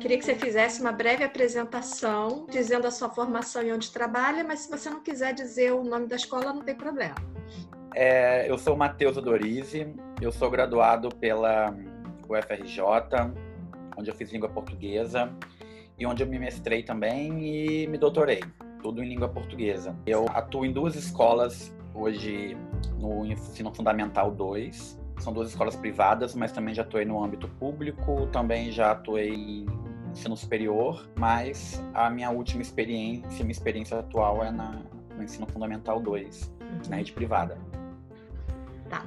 Queria que você fizesse uma breve apresentação, dizendo a sua formação e onde trabalha, mas se você não quiser dizer o nome da escola, não tem problema. É, eu sou Matheus Odorizzi, eu sou graduado pela UFRJ, onde eu fiz língua portuguesa e onde eu me mestrei também e me doutorei, tudo em língua portuguesa. Eu atuo em duas escolas hoje no ensino fundamental 2. São duas escolas privadas, mas também já atuei no âmbito público, também já atuei em ensino superior, mas a minha última experiência, minha experiência atual é na, no ensino fundamental 2, na rede privada. Tá.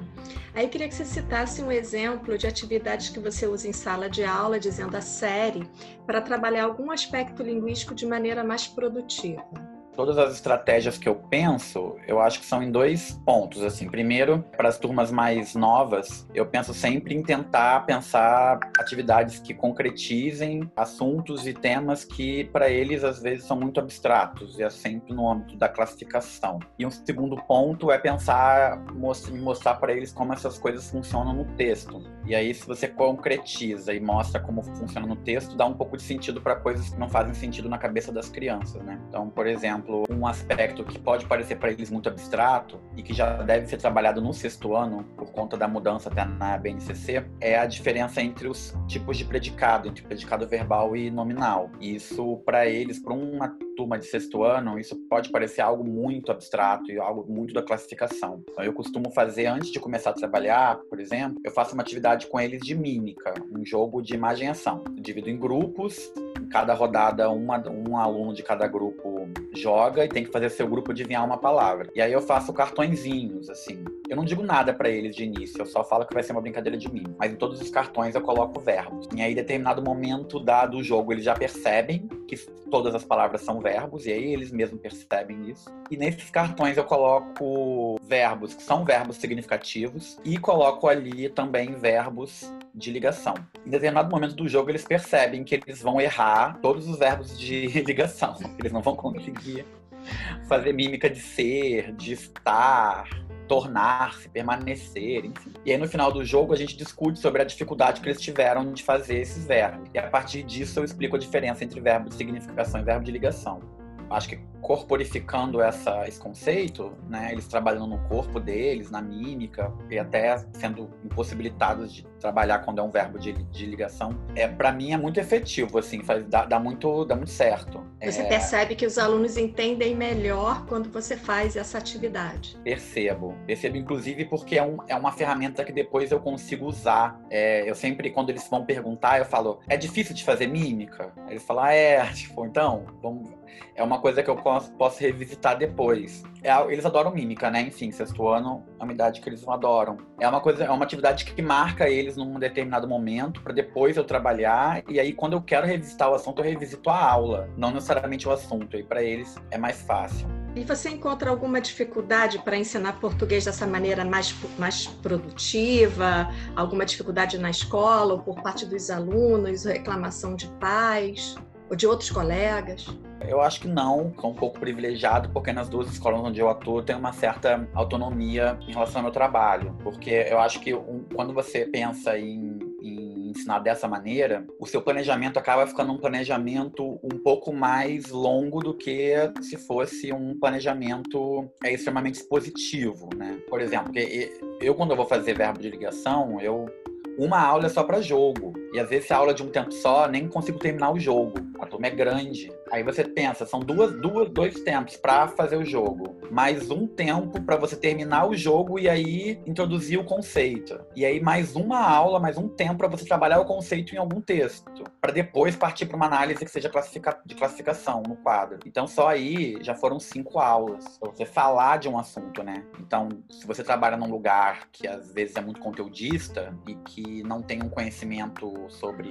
Aí eu queria que você citasse um exemplo de atividades que você usa em sala de aula, dizendo a série, para trabalhar algum aspecto linguístico de maneira mais produtiva todas as estratégias que eu penso, eu acho que são em dois pontos. Assim, primeiro, para as turmas mais novas, eu penso sempre em tentar pensar atividades que concretizem assuntos e temas que para eles às vezes são muito abstratos e é sempre no âmbito da classificação. E um segundo ponto é pensar, mostrar para eles como essas coisas funcionam no texto. E aí, se você concretiza e mostra como funciona no texto, dá um pouco de sentido para coisas que não fazem sentido na cabeça das crianças, né? Então, por exemplo exemplo, um aspecto que pode parecer para eles muito abstrato e que já deve ser trabalhado no sexto ano, por conta da mudança até na BNCC, é a diferença entre os tipos de predicado, entre predicado verbal e nominal. Isso, para eles, para uma turma de sexto ano, isso pode parecer algo muito abstrato e algo muito da classificação. Então, eu costumo fazer, antes de começar a trabalhar, por exemplo, eu faço uma atividade com eles de mímica, um jogo de imagem e ação. Eu divido em grupos, em cada rodada, uma, um aluno de cada grupo joga e tem que fazer seu grupo adivinhar uma palavra. E aí eu faço cartõezinhos, assim. Eu não digo nada para eles de início, eu só falo que vai ser uma brincadeira de mim. Mas em todos os cartões eu coloco verbos. E aí, em determinado momento dado o jogo, eles já percebem que todas as palavras são verbos, e aí eles mesmos percebem isso. E nesses cartões eu coloco verbos que são verbos significativos e coloco ali também verbos de ligação. Em determinado momento do jogo, eles percebem que eles vão errar todos os verbos de ligação. Eles não vão conseguir fazer mímica de ser, de estar, tornar-se, permanecer, enfim. E aí no final do jogo a gente discute sobre a dificuldade que eles tiveram de fazer esses verbos. E a partir disso eu explico a diferença entre verbo de significação e verbo de ligação. Acho que corporificando essa, esse conceito, né, eles trabalhando no corpo deles, na mímica, e até sendo impossibilitados de trabalhar quando é um verbo de, de ligação, é para mim é muito efetivo, assim, faz, dá, dá, muito, dá muito certo. Você é... percebe que os alunos entendem melhor quando você faz essa atividade? Percebo, percebo inclusive porque é, um, é uma ferramenta que depois eu consigo usar. É, eu sempre, quando eles vão perguntar, eu falo, é difícil de fazer mímica? Eles falam, ah, é, tipo, então, vamos... é uma coisa que eu posso revisitar depois. É, eles adoram mímica, né? Enfim, sexto ano é uma idade que eles adoram. É uma coisa, é uma atividade que marca eles num determinado momento para depois eu trabalhar e aí quando eu quero revisitar o assunto eu revisito a aula, não necessariamente o assunto. E para eles é mais fácil. E você encontra alguma dificuldade para ensinar português dessa maneira mais, mais produtiva? Alguma dificuldade na escola ou por parte dos alunos, reclamação de pais? Ou de outros colegas? Eu acho que não, sou um pouco privilegiado, porque nas duas escolas onde eu atuo tem uma certa autonomia em relação ao meu trabalho. Porque eu acho que um, quando você pensa em, em ensinar dessa maneira, o seu planejamento acaba ficando um planejamento um pouco mais longo do que se fosse um planejamento é, extremamente expositivo, né? Por exemplo, eu quando eu vou fazer verbo de ligação, eu uma aula é só para jogo. E às vezes, a aula é de um tempo só, nem consigo terminar o jogo. Turma é grande. Aí você pensa, são duas, duas, dois tempos para fazer o jogo, mais um tempo para você terminar o jogo e aí introduzir o conceito. E aí mais uma aula, mais um tempo para você trabalhar o conceito em algum texto, para depois partir para uma análise que seja classifica de classificação no quadro. Então só aí já foram cinco aulas para você falar de um assunto, né? Então, se você trabalha num lugar que às vezes é muito conteudista e que não tem um conhecimento sobre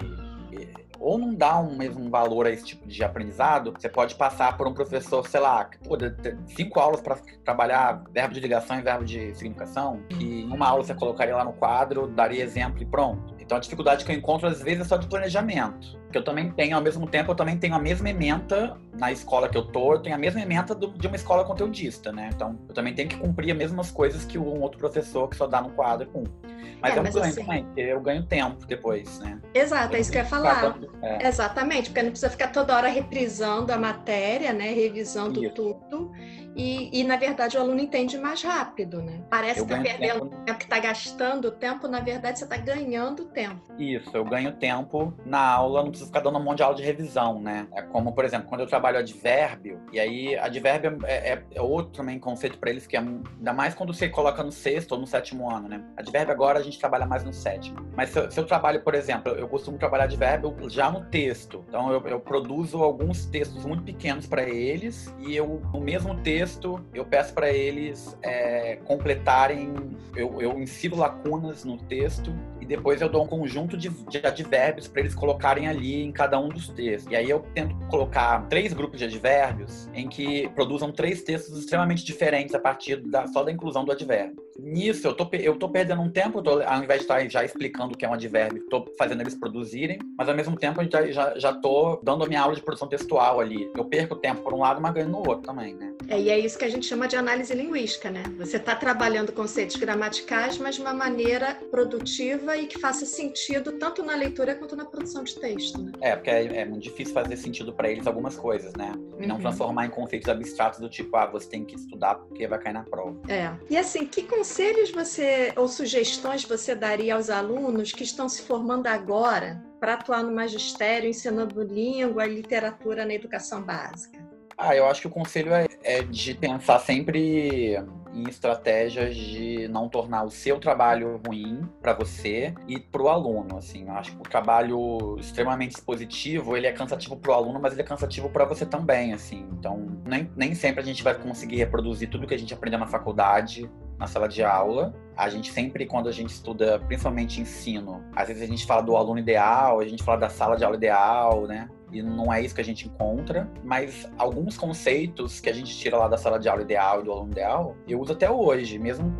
ou não dá um mesmo valor a esse tipo de aprendizado, você pode passar por um professor, sei lá, que, pô, cinco aulas para trabalhar verbo de ligação e verbo de significação, que em uma aula você colocaria lá no quadro, daria exemplo e pronto Então a dificuldade que eu encontro às vezes é só de planejamento. Que eu também tenho, ao mesmo tempo, eu também tenho a mesma ementa na escola que eu tô, eu tenho a mesma ementa do, de uma escola conteudista, né? Então eu também tenho que cumprir as mesmas coisas que um outro professor que só dá no quadro cumpre. Mas é, um mas ganho assim... também, porque eu ganho tempo depois, né? Exato, é isso que eu ia falar. É. Exatamente, porque não precisa ficar toda hora reprisando a matéria, né? Revisando isso. tudo. E, e, na verdade, o aluno entende mais rápido, né? Parece eu que está perdendo tempo, tempo que está gastando tempo, na verdade, você está ganhando tempo. Isso, eu ganho tempo na aula, não preciso ficar dando um monte de aula de revisão, né? É como, por exemplo, quando eu trabalho advérbio, e aí advérbio é, é, é outro também conceito para eles, que é ainda mais quando você coloca no sexto ou no sétimo ano, né? Advérbio agora a gente trabalha mais no sétimo. Mas se eu, se eu trabalho, por exemplo, eu costumo trabalhar advérbio já no texto. Então eu, eu produzo alguns textos muito pequenos para eles, e eu, no mesmo texto, eu peço para eles é, completarem, eu, eu insiro lacunas no texto e depois eu dou um conjunto de, de advérbios para eles colocarem ali em cada um dos textos. E aí eu tento colocar três grupos de advérbios em que produzam três textos extremamente diferentes a partir da, só da inclusão do advérbio. Nisso, eu tô, eu tô perdendo um tempo, tô, ao invés de estar já explicando o que é um advérbio, tô fazendo eles produzirem, mas ao mesmo tempo eu já, já, já tô dando a minha aula de produção textual ali. Eu perco tempo por um lado, mas ganho no outro também, né? É, e é isso que a gente chama de análise linguística, né? Você está trabalhando conceitos gramaticais, mas de uma maneira produtiva e que faça sentido tanto na leitura quanto na produção de texto, né? É, porque é, é muito difícil fazer sentido para eles algumas coisas, né? E não uhum. transformar em conceitos abstratos do tipo, ah, você tem que estudar porque vai cair na prova. É. E assim, que conselhos você ou sugestões você daria aos alunos que estão se formando agora para atuar no magistério, ensinando língua e literatura na educação básica? Ah, eu acho que o conselho é, é de pensar sempre em estratégias de não tornar o seu trabalho ruim para você e para o aluno. Assim, eu acho que o trabalho extremamente expositivo ele é cansativo para o aluno, mas ele é cansativo para você também. Assim, então nem, nem sempre a gente vai conseguir reproduzir tudo que a gente aprendeu na faculdade na sala de aula. A gente sempre, quando a gente estuda, principalmente ensino, às vezes a gente fala do aluno ideal, a gente fala da sala de aula ideal, né? E não é isso que a gente encontra, mas alguns conceitos que a gente tira lá da sala de aula ideal e do aluno ideal, eu uso até hoje, mesmo,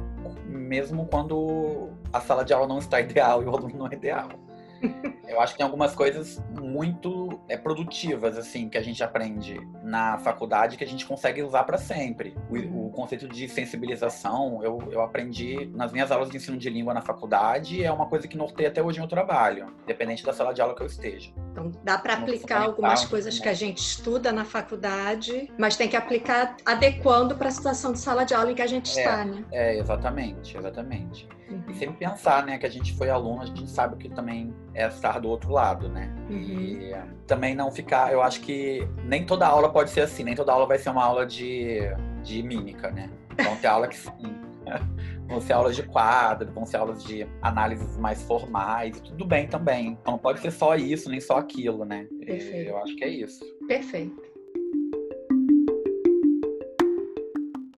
mesmo quando a sala de aula não está ideal e o aluno não é ideal. Eu acho que tem algumas coisas muito é, produtivas, assim, que a gente aprende na faculdade que a gente consegue usar para sempre. O, o, conceito de sensibilização eu, eu aprendi nas minhas aulas de ensino de língua na faculdade e é uma coisa que norteia até hoje no meu trabalho, independente da sala de aula que eu esteja. Então, dá para aplicar algumas coisas que a gente estuda na faculdade, mas tem que aplicar adequando para a situação de sala de aula em que a gente é, está, né? É, exatamente, exatamente. Uhum. E sempre pensar, né, que a gente foi aluno, a gente sabe que também é estar do outro lado, né? Uhum. E também não ficar, eu acho que nem toda aula pode ser assim, nem toda aula vai ser uma aula de, de mímica, né? Vão ter aula que sim. vão ser aulas de quadro, vão ser aulas de análises mais formais, tudo bem também. Então não pode ser só isso, nem só aquilo, né? Perfeito. Eu acho que é isso. Perfeito.